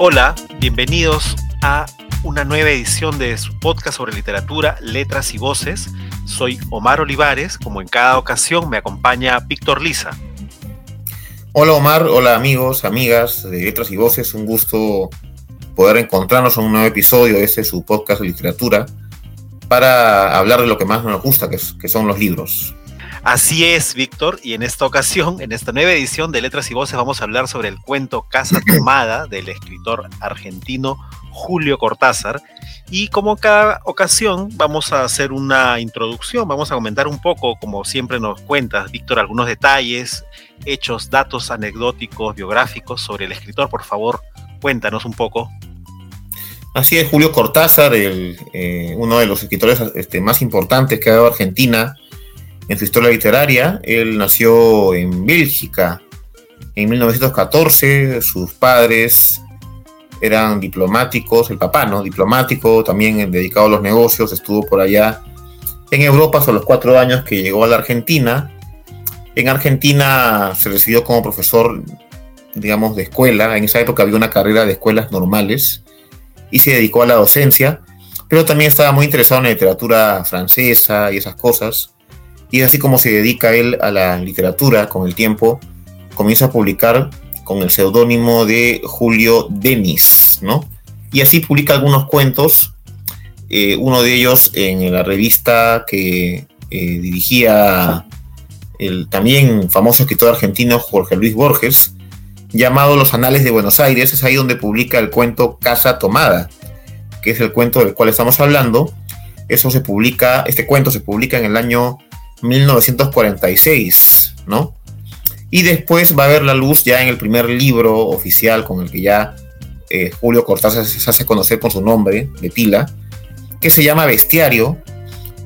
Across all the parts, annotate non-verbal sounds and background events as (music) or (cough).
Hola, bienvenidos a una nueva edición de su podcast sobre literatura, letras y voces. Soy Omar Olivares, como en cada ocasión me acompaña Víctor Lisa. Hola Omar, hola amigos, amigas de Letras y Voces, un gusto poder encontrarnos en un nuevo episodio de este su podcast de literatura para hablar de lo que más nos gusta, que, que son los libros. Así es, Víctor, y en esta ocasión, en esta nueva edición de Letras y Voces, vamos a hablar sobre el cuento Casa (clears throat) Tomada del escritor argentino Julio Cortázar. Y como cada ocasión, vamos a hacer una introducción, vamos a comentar un poco, como siempre nos cuentas, Víctor, algunos detalles, hechos, datos anecdóticos, biográficos sobre el escritor. Por favor, cuéntanos un poco. Así es, Julio Cortázar, eh, uno de los escritores este, más importantes que ha dado Argentina en su historia literaria. Él nació en Bélgica en 1914, sus padres eran diplomáticos, el papá, ¿no? Diplomático, también dedicado a los negocios, estuvo por allá en Europa hasta los cuatro años que llegó a la Argentina. En Argentina se recibió como profesor, digamos, de escuela. En esa época había una carrera de escuelas normales y se dedicó a la docencia, pero también estaba muy interesado en la literatura francesa y esas cosas. Y es así como se dedica él a la literatura con el tiempo. Comienza a publicar con el seudónimo de Julio Denis, ¿no? Y así publica algunos cuentos, eh, uno de ellos en la revista que eh, dirigía el también famoso escritor argentino Jorge Luis Borges, llamado Los Anales de Buenos Aires, es ahí donde publica el cuento Casa Tomada, que es el cuento del cual estamos hablando. Eso se publica, este cuento se publica en el año 1946, ¿no? Y después va a ver la luz ya en el primer libro oficial con el que ya eh, Julio Cortázar se hace conocer con su nombre de pila, que se llama Bestiario,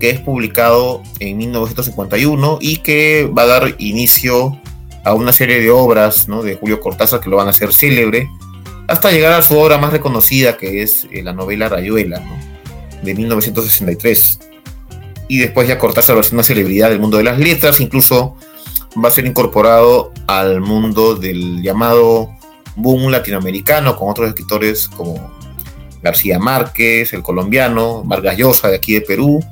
que es publicado en 1951 y que va a dar inicio a una serie de obras ¿no? de Julio Cortázar que lo van a hacer célebre, hasta llegar a su obra más reconocida, que es eh, la novela Rayuela, de 1963. Y después ya Cortázar va a ser una celebridad del mundo de las letras, incluso va a ser incorporado al mundo del llamado boom latinoamericano con otros escritores como García Márquez, el colombiano, Vargas Llosa de aquí de Perú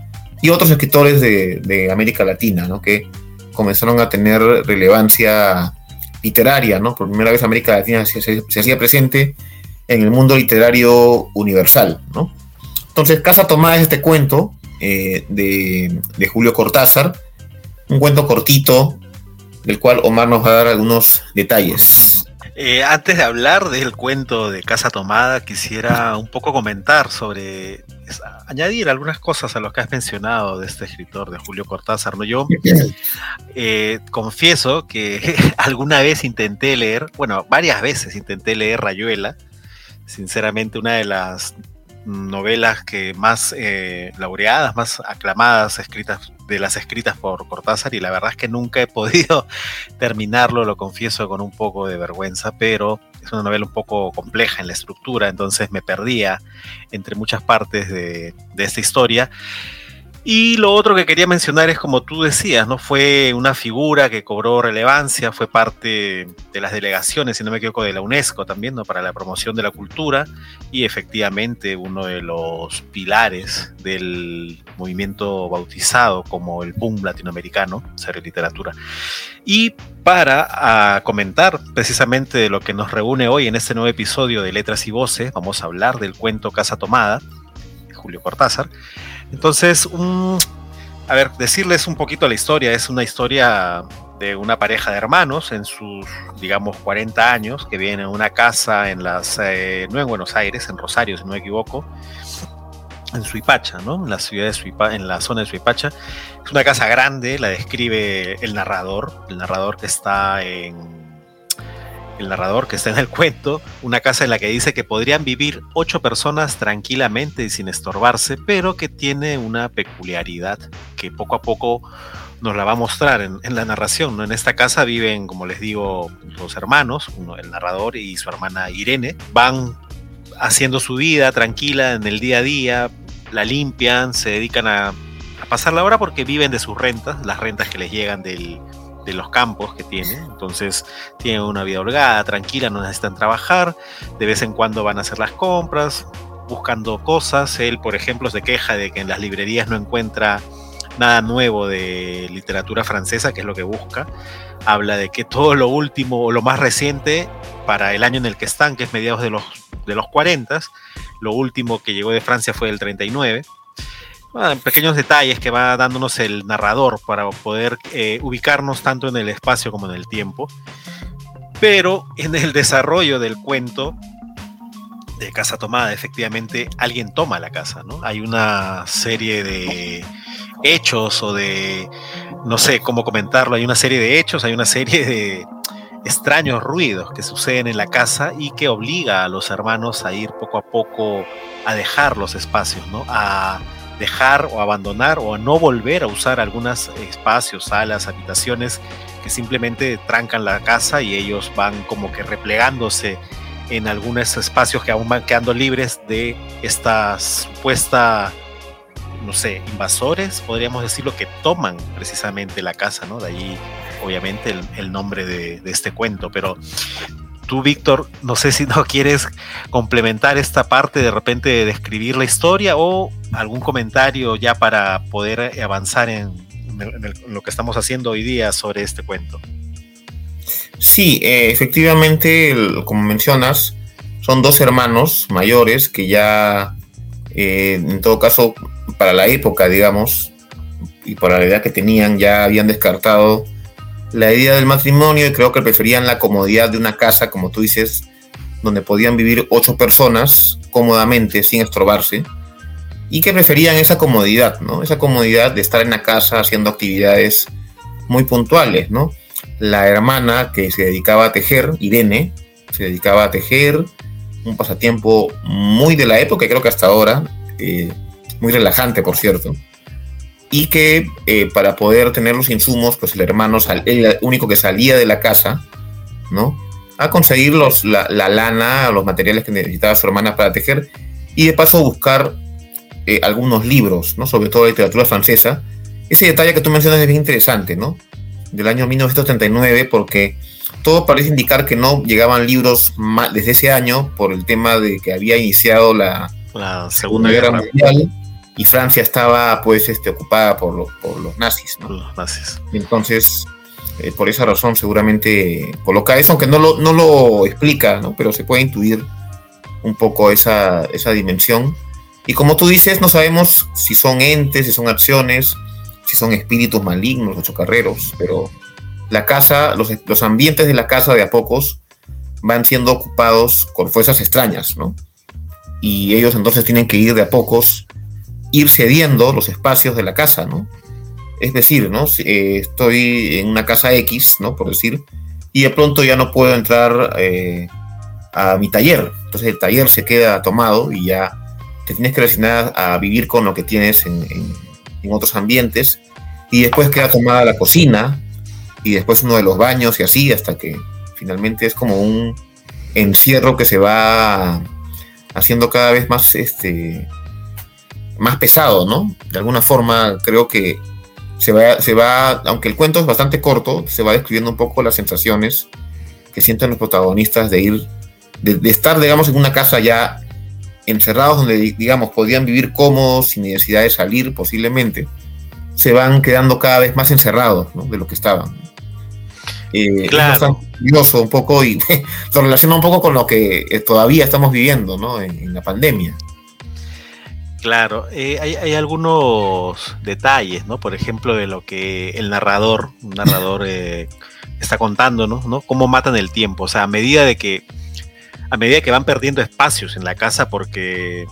y otros escritores de, América Latina, ¿no? que comenzaron a tener relevancia literaria, ¿no? Por primera vez América Latina se, hacía presente en el mundo literario universal, ¿no? Entonces, Casa Tomada es este cuento eh, de, de Julio Cortázar, un cuento cortito del cual Omar nos va a dar algunos detalles. Eh, antes de hablar del cuento de Casa Tomada, quisiera un poco comentar sobre, añadir algunas cosas a lo que has mencionado de este escritor, de Julio Cortázar. ¿no? Yo (clears throat) eh, confieso que (laughs) alguna vez intenté leer, bueno, varias veces intenté leer Rayuela. Sinceramente, una de las novelas que más eh, laureadas, más aclamadas, escritas de las escritas por Cortázar y la verdad es que nunca he podido (laughs) terminarlo, lo confieso con un poco de vergüenza, pero es una novela un poco compleja en la estructura, entonces me perdía entre muchas partes de, de esta historia. Y lo otro que quería mencionar es, como tú decías, ¿no? Fue una figura que cobró relevancia, fue parte de las delegaciones, si no me equivoco, de la UNESCO también, ¿no? Para la promoción de la cultura y efectivamente uno de los pilares del movimiento bautizado como el boom latinoamericano, serie literatura. Y para comentar precisamente de lo que nos reúne hoy en este nuevo episodio de Letras y Voces, vamos a hablar del cuento Casa Tomada, de Julio Cortázar. Entonces, a ver, decirles un poquito la historia. Es una historia de una pareja de hermanos en sus, digamos, 40 años, que vienen a una casa en las, eh, no en Buenos Aires, en Rosario, si no me equivoco, en Suipacha, ¿no? En la ciudad de Suipacha, en la zona de Suipacha. Es una casa grande, la describe el narrador, el narrador que está en el narrador que está en el cuento, una casa en la que dice que podrían vivir ocho personas tranquilamente y sin estorbarse, pero que tiene una peculiaridad que poco a poco nos la va a mostrar en, la narración. En esta casa viven, como les digo, dos hermanos, uno el narrador y su hermana Irene. Van haciendo su vida tranquila en el día a día, la limpian, se dedican a pasar la hora porque viven de sus rentas, las rentas que les llegan del, los campos que tiene. Entonces tienen una vida holgada, tranquila, no necesitan trabajar. De vez en cuando van a hacer las compras, buscando cosas. Él, por ejemplo, se queja de que en las librerías no encuentra nada nuevo de literatura francesa, que es lo que busca. Habla de que todo lo último o lo más reciente para el año en el que están, que es mediados de los, de los 40, lo último que llegó de Francia fue el 39 pequeños detalles que va dándonos el narrador para poder eh, ubicarnos tanto en el espacio como en el tiempo. Pero en el desarrollo del cuento de Casa Tomada, efectivamente, alguien toma la casa, ¿no? Hay una serie de hechos o de, no sé cómo comentarlo, hay una serie de hechos, hay una serie de extraños ruidos que suceden en la casa y que obliga a los hermanos a ir poco a poco a dejar los espacios, ¿no? A dejar o abandonar o no volver a usar algunos espacios, salas, habitaciones que simplemente trancan la casa y ellos van como que replegándose en algunos espacios que aún van quedando libres de esta supuesta, no sé, invasores, podríamos decirlo, que toman precisamente la casa, ¿no? De ahí, obviamente, el, nombre de, este cuento. Pero tú, Víctor, no sé si no (laughs) quieres complementar esta parte de repente de describir la historia o algún comentario ya para poder avanzar en, lo que estamos haciendo hoy día sobre este cuento. Sí, eh, efectivamente, como mencionas, son dos hermanos mayores que ya, eh, en todo caso, para la época, digamos, y para la edad que tenían, ya habían descartado la idea del matrimonio y creo que preferían la comodidad de una casa, como tú dices, donde podían vivir ocho personas cómodamente, sin estrobarse, y que preferían esa comodidad, ¿no? Esa comodidad de estar en la casa haciendo actividades muy puntuales, ¿no? La hermana que se dedicaba a tejer, Irene, se dedicaba a tejer, un pasatiempo muy de la época, creo que hasta ahora, eh, muy relajante, por cierto y que eh, para poder tener los insumos, pues el hermano, el único que salía de la casa, ¿no? A conseguir los, la, lana, los materiales que necesitaba su hermana para tejer y de paso buscar eh, algunos libros, ¿no? Sobre todo de literatura francesa. Ese detalle que tú mencionas es bien interesante, ¿no? Del año 1939, porque todo parece indicar que no llegaban libros desde ese año por el tema de que había iniciado la, Segunda Guerra Mundial y Francia estaba pues este, ocupada por, los nazis. ¿no? Los nazis. Entonces, eh, por esa razón seguramente coloca eso, aunque no lo, no lo explica, ¿no? pero se puede intuir un poco esa, esa dimensión. Y como tú dices, no sabemos si son entes, si son acciones, si son espíritus malignos o chocarreros, pero la casa, los, los ambientes de la casa de a pocos van siendo ocupados con fuerzas extrañas, ¿no? Y ellos entonces tienen que ir de a pocos ir cediendo los espacios de la casa, ¿no? Es decir, ¿no? Eh, estoy en una casa X, ¿no? Por decir, y de pronto ya no puedo entrar eh, a mi taller. Entonces el taller se queda tomado y ya te tienes que resignar a vivir con lo que tienes en, en otros ambientes. Y después queda tomada la cocina y después uno de los baños y así hasta que finalmente es como un encierro que se va haciendo cada vez más este, más pesado, ¿no? De alguna forma creo que se va, se va, aunque el cuento es bastante corto, se va describiendo un poco las sensaciones que sienten los protagonistas de ir, de, estar, digamos, en una casa ya encerrados donde, digamos, podían vivir cómodos, sin necesidad de salir posiblemente, se van quedando cada vez más encerrados ¿no? de lo que estaban. Eh, claro. Es un poco y (laughs) lo relaciona un poco con lo que eh, todavía estamos viviendo ¿no? en la pandemia. Claro, eh, hay, algunos detalles, ¿no? Por ejemplo, de lo que el narrador, un narrador eh, está contando, ¿no? Cómo matan el tiempo. O sea, a medida de que, a medida que van perdiendo espacios en la casa porque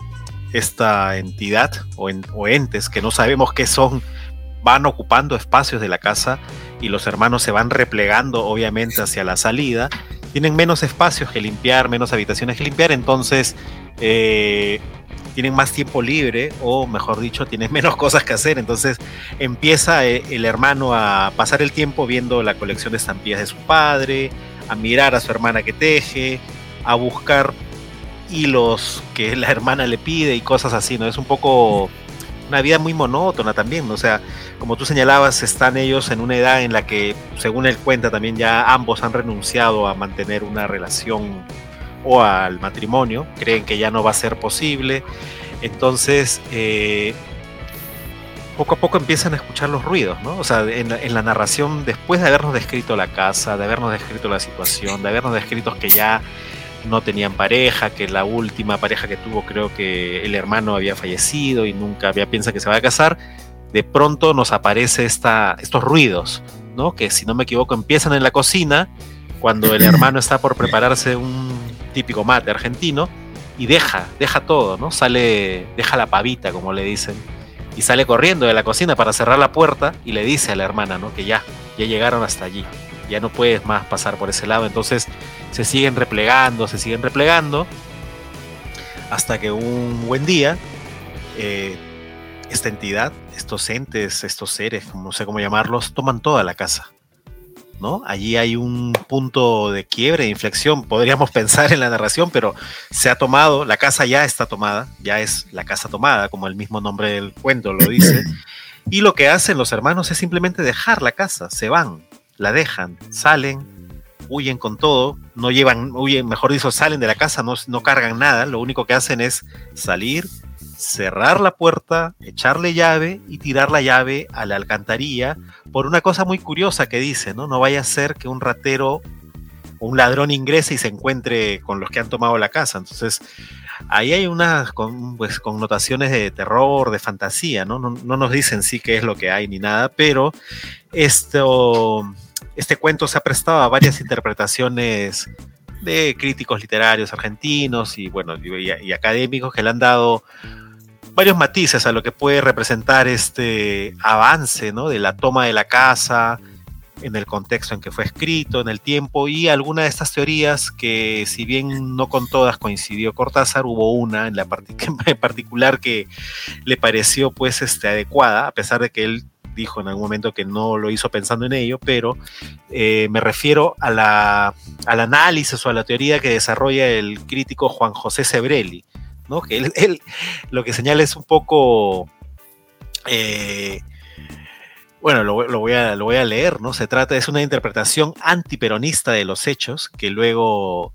esta entidad o, o entes que no sabemos qué son, van ocupando espacios de la casa y los hermanos se van replegando, obviamente, hacia la salida. Tienen menos espacios que limpiar, menos habitaciones que limpiar, entonces eh, tienen más tiempo libre o mejor dicho, tienen (laughs) menos cosas que hacer. Entonces empieza eh, el hermano a pasar el tiempo viendo la colección de estampillas de su padre, a mirar a su hermana que teje, a buscar hilos que (laughs) la hermana le pide y cosas así, ¿no? Es un poco una vida muy monótona también, o sea, como tú señalabas, están ellos en una edad en la que, según él cuenta, también ya ambos han renunciado a mantener una relación o al matrimonio, creen que ya no va a ser posible, entonces eh, poco a poco empiezan a escuchar los ruidos, ¿no? O sea, en la, en la, narración, después de habernos descrito la casa, de habernos descrito la situación, de habernos descrito que ya no tenían pareja, que la última pareja que tuvo creo que el hermano había fallecido y nunca había piensa que se va a casar, de pronto nos aparece esta, estos ruidos, ¿no? Que si no me equivoco empiezan en la cocina, cuando el (clears throat) hermano está por prepararse un típico mate argentino, y deja, deja todo, ¿no? Sale, deja la pavita, como le dicen y sale corriendo de la cocina para cerrar la puerta y le dice a la hermana, ¿no? Que ya, ya llegaron hasta allí, ya no puedes más pasar por ese lado. Entonces se siguen replegando, se siguen replegando, hasta que un buen día, eh, esta entidad, estos entes, estos seres, no sé cómo llamarlos, toman toda la casa. ¿No? Allí hay un punto de quiebre, de inflexión, podríamos (laughs) pensar en la narración, pero se ha tomado, la casa ya está tomada, ya es la casa tomada, como el mismo nombre del cuento lo dice, (clears throat) y lo que hacen los hermanos es simplemente dejar la casa, se van, la dejan, salen, huyen con todo, no llevan, huyen, mejor dicho, salen de la casa, no, no cargan nada, lo único que hacen es salir, cerrar la puerta, echarle llave y tirar la llave a la alcantarilla por una cosa muy curiosa que dice, ¿no? No vaya a ser que un ratero o un ladrón ingrese y se encuentre con los que han tomado la casa. Entonces, ahí hay unas pues, connotaciones de terror, de fantasía, ¿no? ¿no? No, nos dicen sí qué es lo que hay ni nada, pero esto, este cuento se ha prestado a varias interpretaciones de críticos literarios argentinos y bueno y académicos que le han dado varios matices a lo que puede representar este avance de la toma de la casa en el contexto en que fue escrito, en el tiempo, y alguna de estas teorías que si bien no con todas coincidió Cortázar, hubo una en, la (laughs) particular que le pareció pues este, adecuada, a pesar de que él dijo en algún momento que no lo hizo pensando en ello, pero eh, me refiero a la, al análisis o a la teoría que desarrolla el crítico Juan José Sebrelli, ¿no? Que él, lo que señala es un poco. Eh, bueno, lo, voy a, lo voy a leer, ¿no? Se trata, es una interpretación antiperonista de los hechos que luego,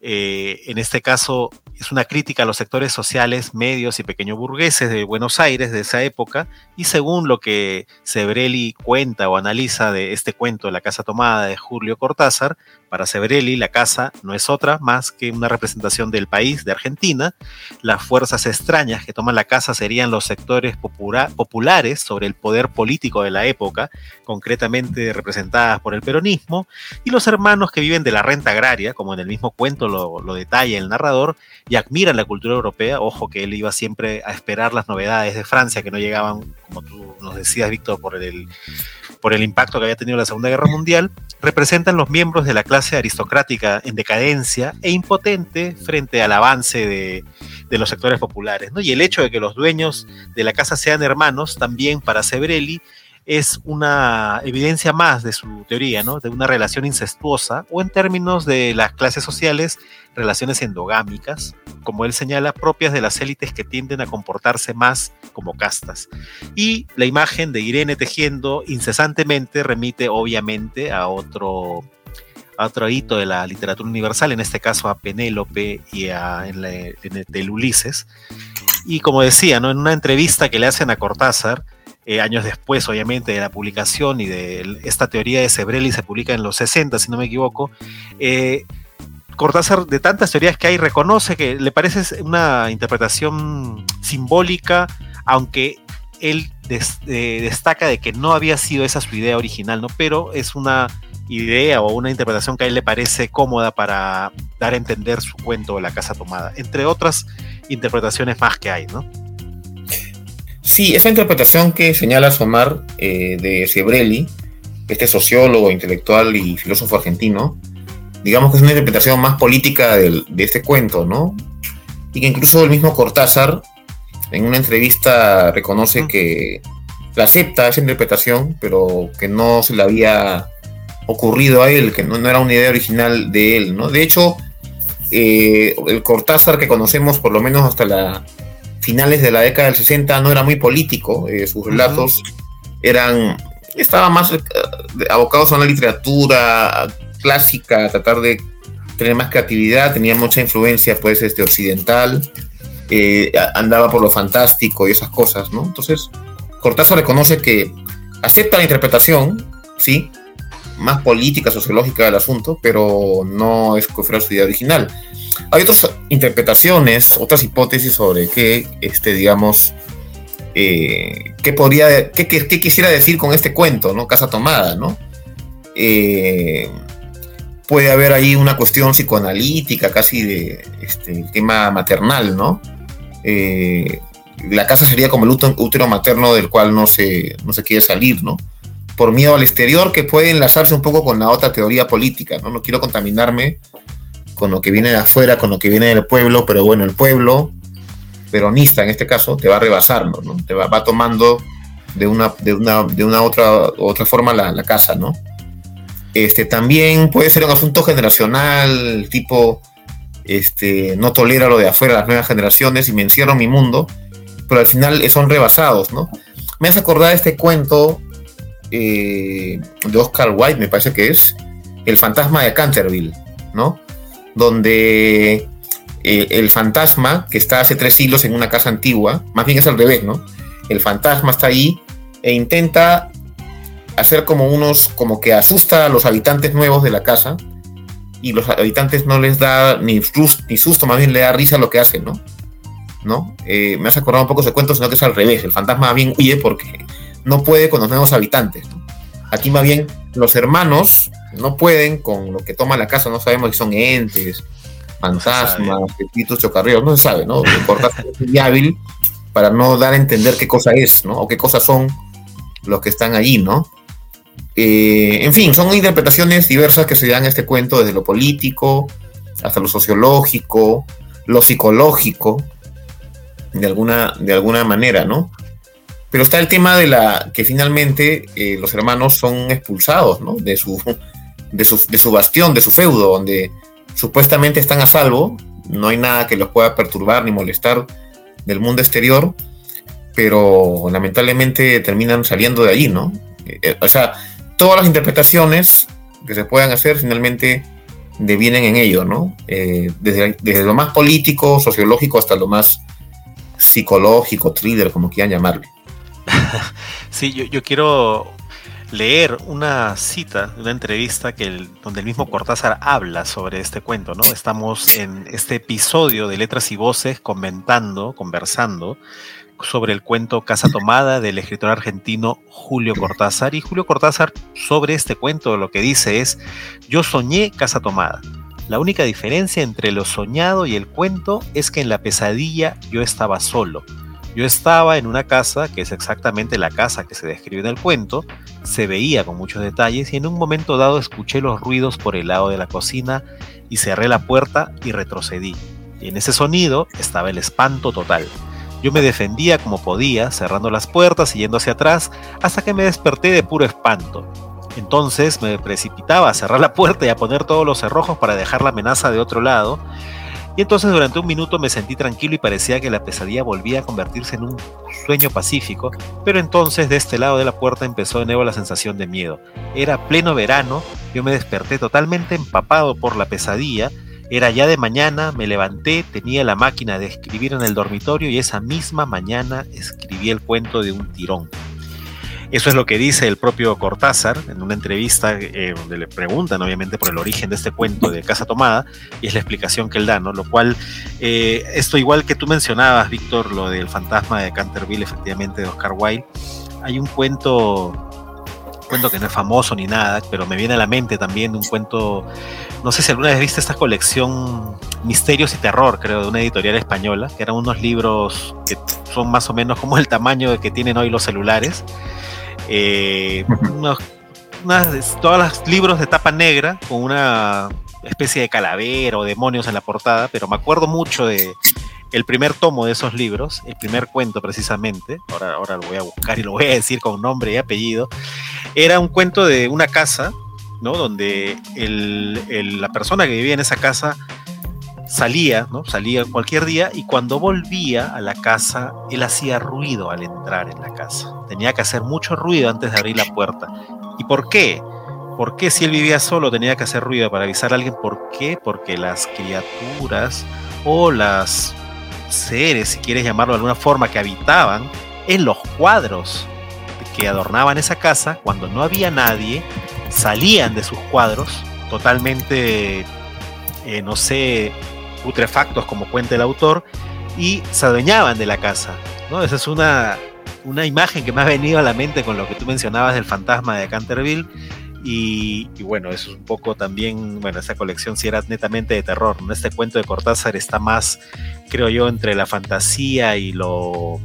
eh, en este caso, es una crítica a los sectores sociales, medios y pequeños burgueses de Buenos Aires de esa época, y según lo que Sebrelli cuenta o analiza de este cuento la Casa Tomada de Julio Cortázar, para Sebrelli la casa no es otra más que una representación del país, de Argentina. Las fuerzas extrañas que toman la casa serían los sectores populares sobre el poder político de la época, concretamente representadas por el peronismo, y los hermanos que viven de la renta agraria, como en el mismo cuento lo, lo detalla el narrador, y admiran la cultura europea. Ojo que él iba siempre a esperar las novedades de Francia que no llegaban, como tú nos decías, Víctor, por el, por el impacto que había tenido la Segunda Guerra Mundial. Representan los miembros de la clase aristocrática en decadencia e impotente frente al avance de, de los sectores populares. ¿no? Y el hecho de que los dueños de la casa sean hermanos, también para Sebrelli, es una evidencia más de su teoría, ¿no? De una relación incestuosa o en términos de las clases sociales, relaciones endogámicas, como él señala, propias de las élites que tienden a comportarse más como castas. Y la imagen de Irene tejiendo incesantemente remite obviamente a otro a otro hito de la literatura universal, en este caso a Penélope y a en, el, Ulises. Y como decía, ¿no? en una entrevista que le hacen a Cortázar, eh, años después, obviamente, de la publicación y de esta teoría de Sebrelli se publica en los 60, si no me equivoco. Eh, Cortázar, de tantas teorías que hay, reconoce que le parece una interpretación simbólica, aunque él eh, destaca de que no había sido esa su idea original, ¿no? Pero es una idea o una interpretación que a él le parece cómoda para dar a entender su cuento la casa tomada, entre otras interpretaciones más que hay, ¿no? Sí, esa interpretación que señala Somar eh, de Sebrelli, este sociólogo, intelectual y filósofo argentino, digamos que es una interpretación más política de, de este cuento, ¿no? Y que incluso el mismo Cortázar, en una entrevista, reconoce que la acepta esa interpretación, pero que no se le había ocurrido a él, que no, no era una idea original de él, ¿no? De hecho, eh, el Cortázar que conocemos, por lo menos hasta la finales de la década del 60 no era muy político, eh, sus relatos eran, estaban más eh, abocados a una literatura clásica, a tratar de tener más creatividad, tenía mucha influencia pues este, occidental, eh, andaba por lo fantástico y esas cosas, ¿no? Entonces, Cortázar reconoce que acepta la interpretación, sí, más política, sociológica del asunto, pero no es fuera su idea original. Hay otras interpretaciones, otras hipótesis sobre qué, este, digamos, eh, qué podría, qué, quisiera decir con este cuento, ¿no? Casa tomada, ¿no? Eh, puede haber ahí una cuestión psicoanalítica, casi de este, tema maternal, ¿no? Eh, la casa sería como el útero materno del cual no se, no se quiere salir, ¿no? Por miedo al exterior, que puede enlazarse un poco con la otra teoría política, ¿no? No quiero contaminarme con lo que viene de afuera, con lo que viene del pueblo, pero bueno, el pueblo peronista en este caso te va rebasando, ¿no? Te va, va tomando de una, de una, de una otra, otra forma la, casa, ¿no? Este, también puede ser un asunto generacional, tipo, este, no tolera lo de afuera las nuevas generaciones y me encierro en mi mundo, pero al final son rebasados, ¿no? Me hace acordar este cuento eh, de Oscar Wilde, me parece que es, El fantasma de Canterville, ¿no? Donde eh, el fantasma, que está hace tres siglos en una casa antigua, más bien es al revés, ¿no? El fantasma está ahí e intenta hacer como unos, como que asusta a los habitantes nuevos de la casa y los habitantes no les da ni, ni susto, más bien le da risa lo que hacen, ¿no? ¿No? Eh, me has acordado un poco ese cuento, sino que es al revés. El fantasma bien huye porque no puede con los nuevos habitantes. Aquí más bien los hermanos no pueden con lo que toma la casa, no sabemos si son entes, fantasmas, espíritus chocarreos, no se sabe, ¿no? es hábil para no dar a entender qué cosa es, ¿no? O qué cosas son los que están allí, ¿no? Eh, en fin, son interpretaciones diversas que se dan a este cuento desde lo político hasta lo sociológico, lo psicológico, de alguna, de alguna manera, ¿no? Pero está el tema de la que finalmente eh, los hermanos son expulsados, ¿no? De su, de su, de su bastión, de su feudo, donde supuestamente están a salvo, no hay nada que los pueda perturbar ni molestar del mundo exterior, pero lamentablemente terminan saliendo de allí, ¿no? Eh, o sea, todas las interpretaciones que se puedan hacer finalmente devienen en ello, ¿no? Eh, desde, desde, lo más político, sociológico, hasta lo más psicológico, thriller, como quieran llamarle. (laughs) sí, yo, quiero leer una cita de una entrevista que donde el mismo Cortázar habla sobre este cuento, ¿no? Estamos en este episodio de Letras y Voces comentando, conversando sobre el cuento Casa Tomada del escritor argentino Julio Cortázar. Y Julio Cortázar sobre este cuento lo que dice es, yo soñé Casa Tomada. La única diferencia entre lo soñado y el cuento es que en la pesadilla yo estaba solo. Yo estaba en una casa, que es exactamente la casa que se describe en el cuento, se veía con muchos detalles y en un momento dado escuché los ruidos por el lado de la cocina y cerré la puerta y retrocedí. Y en ese sonido estaba el espanto total. Yo me defendía como podía, cerrando las puertas y yendo hacia atrás, hasta que me desperté de puro espanto. Entonces me precipitaba a cerrar la puerta y a poner todos los cerrojos para dejar la amenaza de otro lado. Y entonces durante un minuto me sentí tranquilo y parecía que la pesadilla volvía a convertirse en un sueño pacífico, pero entonces de este lado de la puerta empezó de nuevo la sensación de miedo. Era pleno verano, yo me desperté totalmente empapado por la pesadilla era ya de mañana, me levanté, tenía la máquina de escribir en el dormitorio y esa misma mañana escribí el cuento de un tirón. Eso es lo que dice el propio Cortázar en una entrevista eh, donde le preguntan obviamente por el origen de este cuento de Casa Tomada y es la explicación que él da, ¿no? Lo cual, eh, esto igual que tú mencionabas, Víctor, lo del fantasma de Canterville, efectivamente, de Oscar Wilde, hay un cuento cuento que no es famoso ni nada, pero me viene a la mente también un cuento, no sé si alguna vez viste esta colección Misterios y Terror, creo, de una editorial española, que eran unos libros que son más o menos como el tamaño que tienen hoy los celulares. Eh, unos, todos los libros de tapa negra con una especie de calavera o demonios en la portada, pero me acuerdo mucho de, el primer tomo de esos libros, el primer cuento precisamente, ahora, ahora lo voy a buscar y lo voy a decir con nombre y apellido, era un cuento de una casa, ¿no? Donde la persona que vivía en esa casa salía, ¿no? Salía cualquier día y cuando volvía a la casa, él hacía ruido al entrar en la casa. Tenía que hacer mucho ruido antes de abrir la puerta. ¿Y por qué? ¿Por qué si él vivía solo tenía que hacer ruido para avisar a alguien? ¿Por qué? Porque las criaturas o las seres, si quieres llamarlo de alguna forma, que habitaban en los cuadros que adornaban esa casa, cuando no había nadie, salían de sus cuadros totalmente, eh, no sé, putrefactos, como cuenta el autor, y se adueñaban de la casa. Esa es una, una imagen que me ha venido a la mente con lo que tú mencionabas del fantasma de Canterville. Y, bueno, eso es un poco también, bueno, esa colección sí era netamente de terror. Este cuento de Cortázar está más, creo yo, entre la fantasía y lo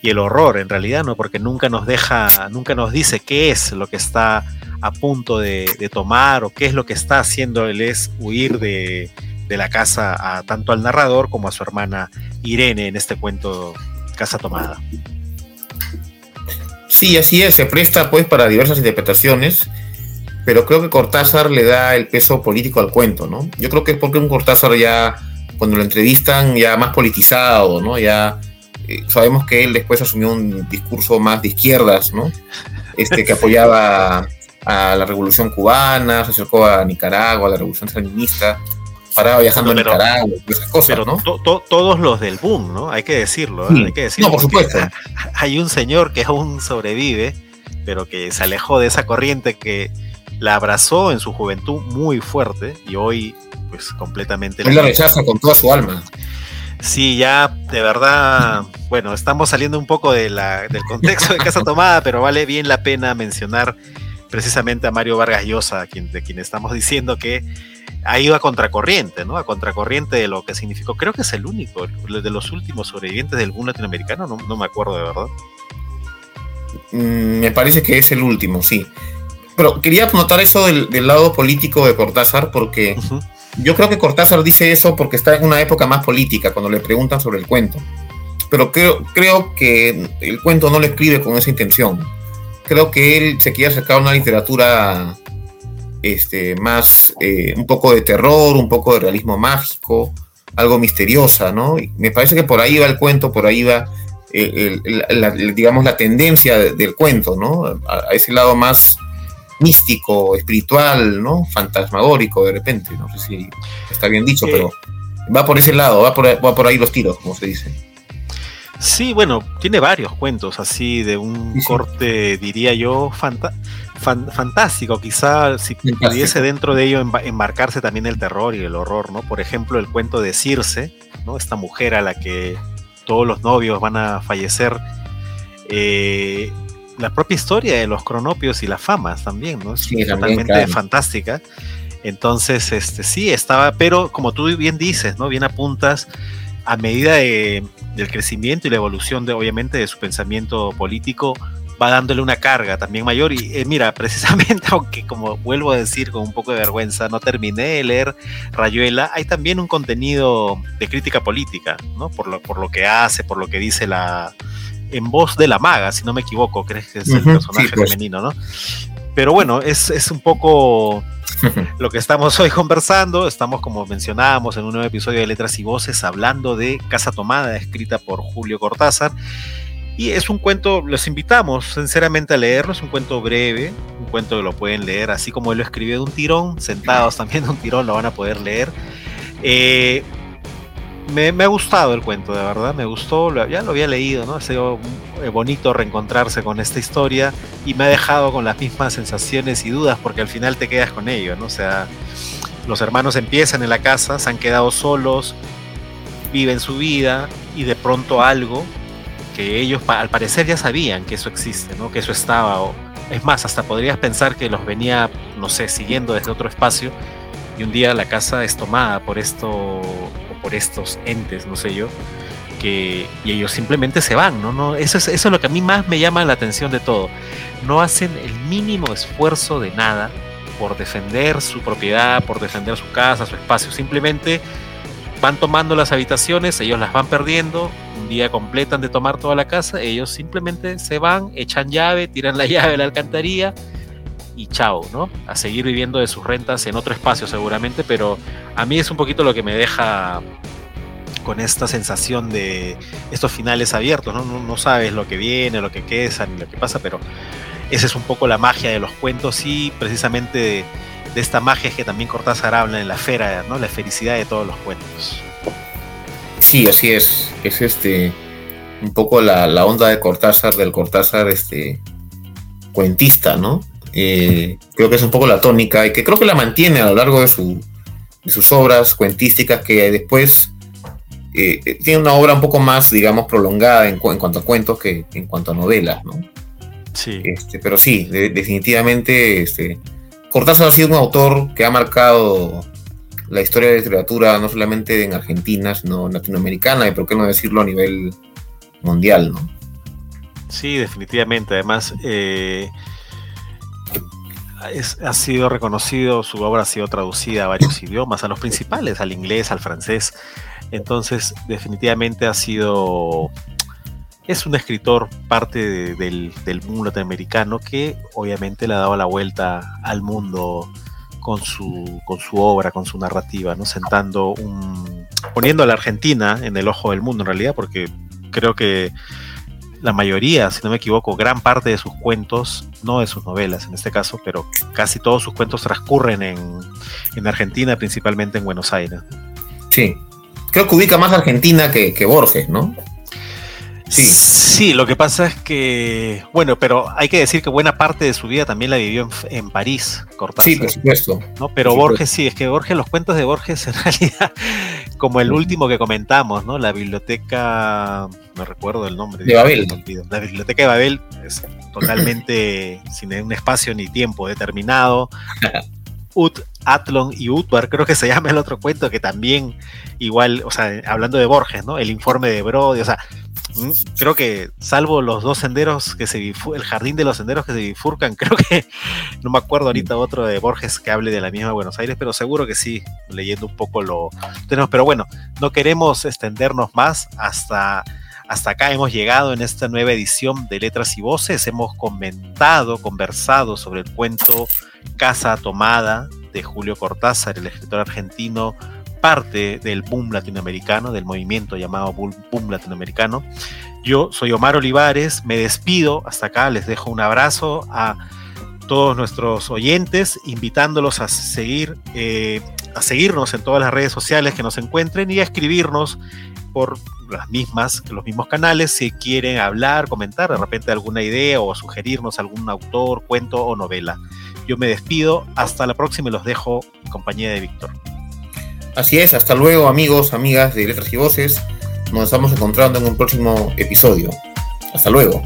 y el horror en realidad, ¿no? Porque nunca nos deja, nunca nos dice qué es lo que está a punto de, de tomar o qué es lo que está haciendo él es huir de, de la casa a tanto al narrador como a su hermana Irene en este cuento Casa Tomada. Sí, así es, se presta pues para diversas interpretaciones, pero creo que Cortázar le da el peso político al cuento, ¿no? Yo creo que es porque un Cortázar ya, cuando lo entrevistan, ya más politizado, ¿no? Ya eh, sabemos que él después asumió un discurso más de izquierdas, ¿no? Este, que (laughs) apoyaba a la revolución cubana, se acercó a Nicaragua, a la revolución sandinista, paraba viajando a Nicaragua, esas cosas, ¿no? todos los del boom, ¿no? Hay que decirlo, ¿eh? hay que decirlo. No, por supuesto. (laughs) Hay un señor que aún sobrevive, pero que se alejó de esa corriente que la abrazó en su juventud muy fuerte y hoy, pues, completamente. Él la rechaza con toda su alma. Sí, ya de verdad, bueno, estamos saliendo un poco de la, del contexto de Casa (laughs) Tomada, pero vale bien la pena mencionar precisamente a Mario Vargas Llosa, quien, de quien estamos diciendo que ha ido a contracorriente, ¿no? A contracorriente de lo que significó. Creo que es el único, de los últimos sobrevivientes del boom latinoamericano, no, no me acuerdo de verdad. Mm, me parece que es el último, sí. Pero quería notar eso del, lado político de Cortázar, porque yo creo que Cortázar dice eso porque está en una época más política, cuando le preguntan sobre el cuento. Pero creo, creo que el cuento no lo escribe con esa intención. Creo que él se quiere acercar a una literatura este, más, eh, un poco de terror, un poco de realismo mágico, algo misteriosa, ¿no? me parece que por ahí va el cuento, por ahí va, la, digamos, la tendencia del cuento, ¿no? A, ese lado más místico, espiritual, ¿no? Fantasmagórico de repente, no sé si está bien dicho, pero va por ese lado, va por, va por ahí los tiros, como se dice. Sí, bueno, tiene varios cuentos así de un corte, diría yo, fantástico. Quizá si pudiese dentro de ello embarcarse también el terror y el horror, ¿no? Por ejemplo, el cuento de Circe, ¿no? Esta mujer a la que todos los novios van a fallecer. Eh, la propia historia de los cronopios y las famas también, ¿no? Es totalmente fantástica. Entonces, este sí, estaba, pero como tú bien dices, ¿no? Bien apuntas a medida del crecimiento y la evolución de, obviamente, de su pensamiento político, va dándole una carga también mayor. Y eh, mira, (laughs) precisamente, aunque como vuelvo a decir con un poco de vergüenza, no terminé de leer Rayuela, hay también un contenido de crítica política, ¿no? Por lo, por lo que hace, por lo que dice la. En voz de la maga, si no me equivoco, crees que es el personaje pues. femenino, ¿no? Pero bueno, es, es un poco (laughs) lo que estamos hoy conversando. Estamos, como mencionábamos, en un nuevo episodio de Letras y Voces, hablando de Casa Tomada, escrita por Julio Cortázar. Y es un cuento, los invitamos sinceramente a leerlo, es un cuento breve, un cuento que lo pueden leer así como él lo escribió de un tirón, sentados también de un tirón lo van a poder leer. Eh, me, ha gustado el cuento, de verdad, me gustó, ya lo había leído, ¿no? Ha sido eh, bonito reencontrarse con esta historia y me ha dejado con las mismas sensaciones y dudas porque al final te quedas con ello, ¿no? O sea, los hermanos empiezan en la casa, se han quedado solos, viven su vida y de pronto algo que ellos al parecer ya sabían que eso existe, ¿no? Que eso estaba, o, es más, hasta podrías pensar que los venía, no sé, siguiendo desde otro espacio y un día la casa es tomada por esto por estos entes, no sé yo, que y ellos simplemente se van, ¿no? no eso, es, eso es lo que a mí más me llama la atención de todo. No hacen el mínimo esfuerzo de nada por defender su propiedad, por defender su casa, su espacio, simplemente van tomando las habitaciones, ellos las van perdiendo, un día completan de tomar toda la casa, ellos simplemente se van, echan llave, tiran la (laughs) llave a la alcantarilla y chao, ¿no? A seguir viviendo de sus rentas en otro espacio seguramente, pero a mí es un poquito lo que me deja con esta sensación de estos finales abiertos, ¿no? No, sabes lo que viene, lo que queda, ni lo que pasa, pero esa es un poco la magia de los cuentos y precisamente de, esta magia que también Cortázar habla en la fera, ¿no? La felicidad de todos los cuentos. Sí, así es. Es este un poco la, onda de Cortázar, del Cortázar este cuentista, ¿no? Eh, creo que es un poco la tónica y que creo que la mantiene a lo largo de, su, de sus obras cuentísticas que después eh, eh, tiene una obra un poco más, digamos, prolongada en, cuanto a cuentos que en cuanto a novelas, ¿no? Sí. Este, pero sí, definitivamente este, Cortázar ha sido un autor que ha marcado la historia de la literatura no solamente en Argentina, sino en latinoamericana y por qué no decirlo a nivel mundial, ¿no? Sí, definitivamente. Además, eh, ha sido reconocido, su obra ha sido traducida a varios idiomas, a los principales, al inglés, al francés. Entonces, definitivamente ha sido, es un escritor parte del, mundo latinoamericano que obviamente le ha dado la vuelta al mundo con su, con su obra, con su narrativa, ¿no? Sentando un, poniendo a la Argentina en el ojo del mundo en realidad, porque creo que la mayoría, si no me equivoco, gran parte de sus cuentos, no de sus novelas en este caso, pero casi todos sus cuentos transcurren en, Argentina, principalmente en Buenos Aires. Sí, creo que ubica más Argentina que, que Borges, ¿no? Sí. sí, lo que pasa es que, bueno, pero hay que decir que buena parte de su vida también la vivió en, París, Cortázar. Sí, por supuesto. ¿no? Pero Borges sí, es que Borges, los cuentos de Borges en (laughs) realidad, como el último que comentamos, ¿no? La biblioteca, no recuerdo el nombre. De Babel. La biblioteca de Babel es totalmente (laughs) sin un espacio ni tiempo determinado. (laughs) Ut, Atlon y Utbar, creo que se llama el otro cuento que también igual, o sea, hablando de Borges, ¿no? El informe de Brody, o sea, Mm, creo que salvo los dos senderos que se el jardín de los senderos que se bifurcan, (laughs) creo que no me acuerdo ahorita otro de Borges que hable de la misma Buenos Aires, pero seguro que sí, leyendo un poco lo tenemos, pero bueno, no queremos extendernos más hasta hasta acá hemos llegado en esta nueva edición de Letras y Voces. Hemos comentado, conversado sobre el cuento Casa Tomada de Julio Cortázar, el escritor argentino parte del boom latinoamericano, del movimiento llamado boom latinoamericano. Yo soy Omar Olivares, me despido hasta acá, les dejo un abrazo a todos nuestros oyentes, invitándolos a seguir, eh, a seguirnos en todas las redes sociales que nos encuentren y a escribirnos por las mismas, los mismos canales, si quieren hablar, comentar de repente alguna idea o sugerirnos algún autor, cuento o novela. Yo me despido, hasta la próxima y los dejo en compañía de Víctor. Así es, hasta luego amigos, amigas de Letras y Voces. Nos estamos encontrando en un próximo episodio. Hasta luego.